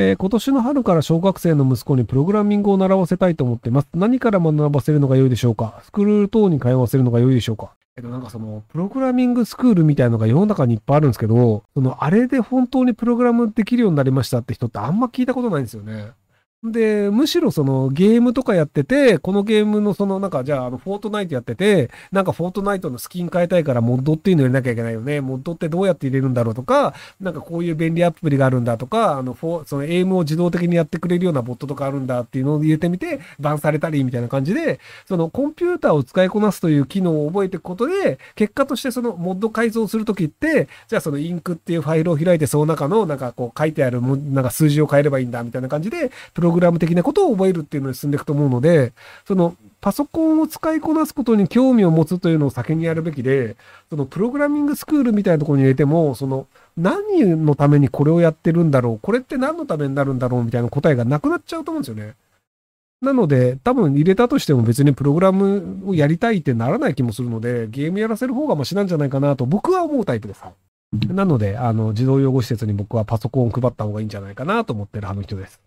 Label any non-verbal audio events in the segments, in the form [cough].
えー今年の春から小学生の息子にプログラミングを習わせたいと思ってます。何から学ばせるのが良いでしょうか？スクール等に通わせるのが良いでしょうか？えっと、なんかその、プログラミングスクールみたいなのが世の中にいっぱいあるんですけど、その、あれで本当にプログラムできるようになりましたって人ってあんま聞いたことないんですよね。で、むしろそのゲームとかやってて、このゲームのそのなんかじゃああのフォートナイトやってて、なんかフォートナイトのスキン変えたいからモッドっていうの入れなきゃいけないよね。モッドってどうやって入れるんだろうとか、なんかこういう便利アプリがあるんだとか、あのフォー、そのエイムを自動的にやってくれるようなボットとかあるんだっていうのを入れてみて、バンされたりみたいな感じで、そのコンピューターを使いこなすという機能を覚えていくことで、結果としてそのモッド改造するときって、じゃあそのインクっていうファイルを開いてその中のなんかこう書いてあるなんか数字を変えればいいんだみたいな感じで、プログラム的なことを覚えるっていうのに進んでいくと思うので、そのパソコンを使いこなすことに興味を持つというのを先にやるべきで、そのプログラミングスクールみたいなところに入れても、その何のためにこれをやってるんだろう、これって何のためになるんだろうみたいな答えがなくなっちゃうと思うんですよね。なので、多分入れたとしても別にプログラムをやりたいってならない気もするので、ゲームやらせる方がマシなんじゃないかなと僕は思うタイプです。なので、あの、児童養護施設に僕はパソコンを配った方がいいんじゃないかなと思ってる派の人です。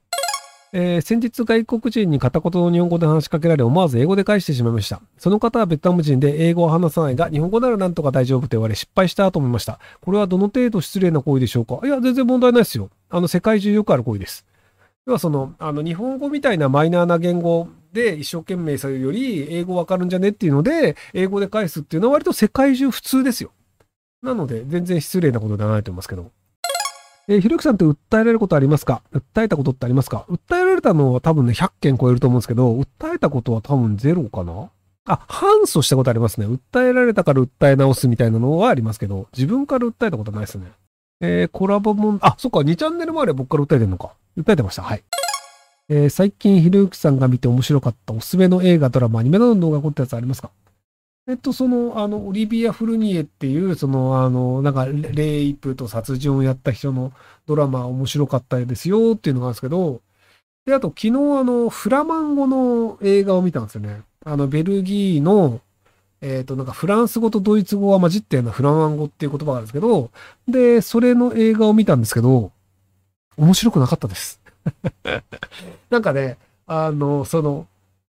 えー先日外国人に片言の日本語で話しかけられ思わず英語で返してしまいました。その方はベトナム人で英語を話さないが日本語ならなんとか大丈夫と言われ失敗したと思いました。これはどの程度失礼な行為でしょうか？いや、全然問題ないですよ。あの、世界中よくある行為です。要はその、あの、日本語みたいなマイナーな言語で一生懸命されるより英語わかるんじゃねっていうので、英語で返すっていうのは割と世界中普通ですよ。なので、全然失礼なことではないと思いますけど。えーひろゆきさんって訴えられることありますか？訴えたことってありますか？訴えられたのは多分ね、100件超えると思うんですけど、訴えたことは多分ゼロかな？あ、反訴したことありますね。訴えられたから訴え直すみたいなのはありますけど、自分から訴えたことはないですね。えーコラボも、あ、そっか、2チャンネル前で僕から訴えてんのか。訴えてました。はい。えー最近ひろゆきさんが見て面白かったおすすめの映画、ドラマ、アニメなどの動画凝ったやつありますか？えっと、その、あの、オリビア・フルニエっていう、その、あの、なんか、レイプと殺人をやった人のドラマ面白かったですよっていうのがあるんですけど、で、あと、昨日、あの、フラマン語の映画を見たんですよね。あの、ベルギーの、えっと、なんか、フランス語とドイツ語が混じったようなフラマン語っていう言葉があるんですけど、で、それの映画を見たんですけど、面白くなかったです。[laughs] なんかね、あの、その、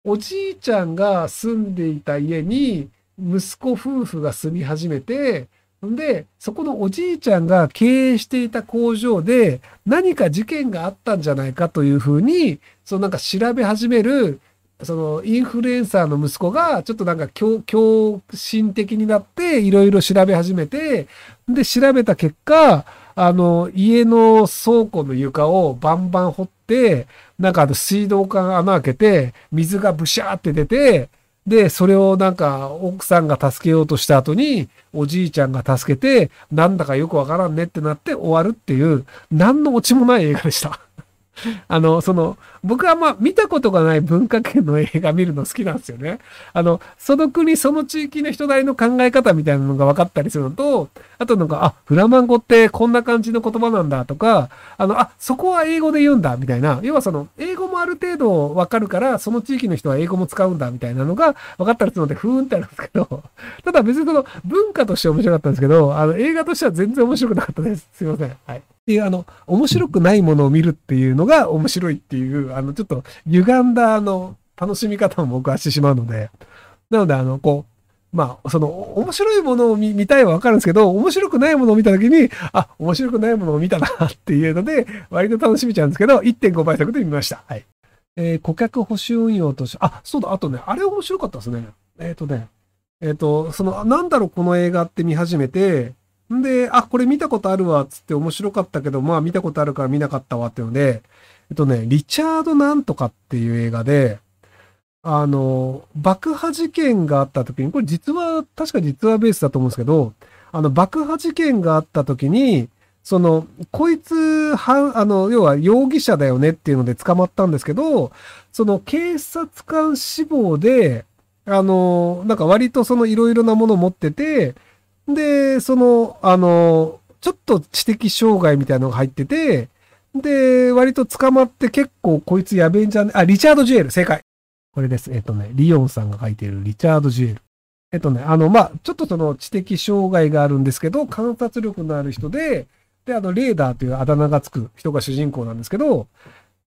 おじいちゃんが住んでいた家に息子夫婦が住み始めて、んで、そこのおじいちゃんが経営していた工場で何か事件があったんじゃないかというふうに、そのなんか調べ始める、そのインフルエンサーの息子がちょっとなんか狂狂心的になっていろいろ調べ始めて、で、調べた結果、あの、家の倉庫の床をバンバン掘って、なんかあの水道管穴開けて、水がブシャーって出て、で、それをなんか奥さんが助けようとした後に、おじいちゃんが助けて、なんだかよくわからんねってなって終わるっていう、何のオチもない映画でした。[laughs] あの、その、僕はまあ見たことがない文化圏の映画見るの好きなんですよね。あの、その国、その地域の人なりの考え方みたいなのが分かったりするのと、あとなんか、あ、フラマン語ってこんな感じの言葉なんだとか、あの、あ、そこは英語で言うんだみたいな、要はその、英語もある程度分かるから、その地域の人は英語も使うんだみたいなのが分かったりするので、ふーんってあるんですけど、[laughs] ただ別にその文化として面白かったんですけど、あの、映画としては全然面白くなかったです。すいません。はい。っていう、あの、面白くないものを見るっていうのが面白いっていう、あの、ちょっと歪んだ、あの、楽しみ方も僕はしてしまうので、なので、あの、こう、まあ、その、面白いものを見たいはわかるんですけど、面白くないものを見たときに、あ、面白くないものを見たなっていうので、割と楽しみちゃうんですけど、1.5倍速で見ました。はい。えー顧客保守運用として、あ、そうだ、あとね、あれ面白かったですね。えっ、とね、えっ、と、その、なんだろう、この映画って見始めて、んで、あ、これ見たことあるわ、つって面白かったけど、まあ見たことあるから見なかったわっていうので、えっとね、リチャードなんとかっていう映画で、あの、爆破事件があった時に、これ実は、確か実話ベースだと思うんですけど、あの、爆破事件があった時に、その、こいつ、は、あの、要は容疑者だよねっていうので捕まったんですけど、その警察官志望で、あの、なんか割とそのいろいろなものを持ってて、で、その、あの、ちょっと知的障害みたいなのが入ってて、で、割と捕まって結構こいつやべえんじゃね？あ、リチャード・ジュエル、正解。これです。えっとね、リオンさんが書いてるリチャード・ジュエル。えっとね、あの、まあ、ちょっとその知的障害があるんですけど、観察力のある人で、で、あの、レーダーというあだ名がつく人が主人公なんですけど、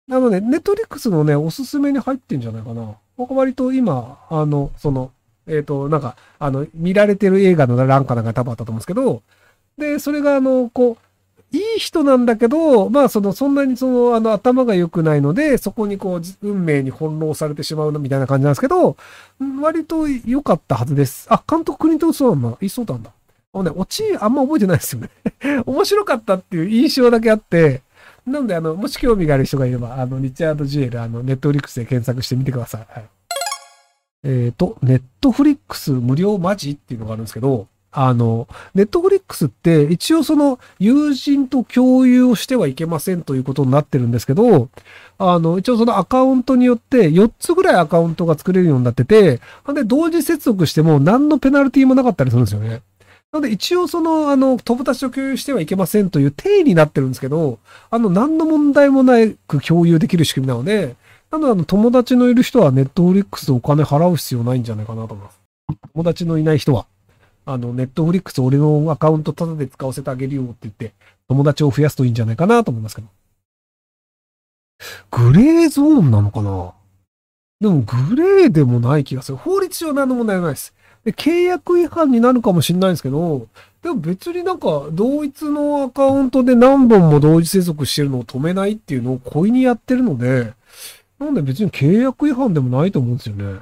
あのね、ネットリックスのね、おすすめに入ってんじゃないかな。僕割と今、あの、その、えっ、ー、と、なんか、あの、見られてる映画のランカなんか多分あったと思うんですけど、で、それがあの、こう、いい人なんだけど、まあ、その、そんなにその、あの、頭が良くないので、そこにこう、運命に翻弄されてしまうみたいな感じなんですけど、割と良かったはずです。あ、監督クリントン・ソーマン、いそうなんだ。あのね、オチあんま覚えてないですよね [laughs] 面白かったっていう印象だけあって、なので、あの、もし興味がある人がいれば、あの、リチャード・ジュエル、あの、ネットフリックスで検索してみてください。はい。えっ、ー、と、ネットフリックス無料マジっていうのがあるんですけど、あの、ネットフリックスって一応その友人と共有をしてはいけませんということになってるんですけど、あの、一応そのアカウントによって4つぐらいアカウントが作れるようになってて、で、同時接続しても何のペナルティもなかったりするんですよね。なので一応その、あの、友達と共有してはいけませんという定義になってるんですけど、あの、何の問題もなく共有できる仕組みなので、なので、あの、友達のいる人はネットフリックスお金払う必要ないんじゃないかなと思います。友達のいない人は。あの、ネットフリックス俺のアカウントタダで使わせてあげるよって言って、友達を増やすといいんじゃないかなと思いますけど。グレーゾーンなのかな？でもグレーでもない気がする。法律上何の問題ないです。で、契約違反になるかもしれないんですけど、でも別になんか同一のアカウントで何本も同時接続してるのを止めないっていうのを故意にやってるので、なんで別に契約違反でもないと思うんですよね。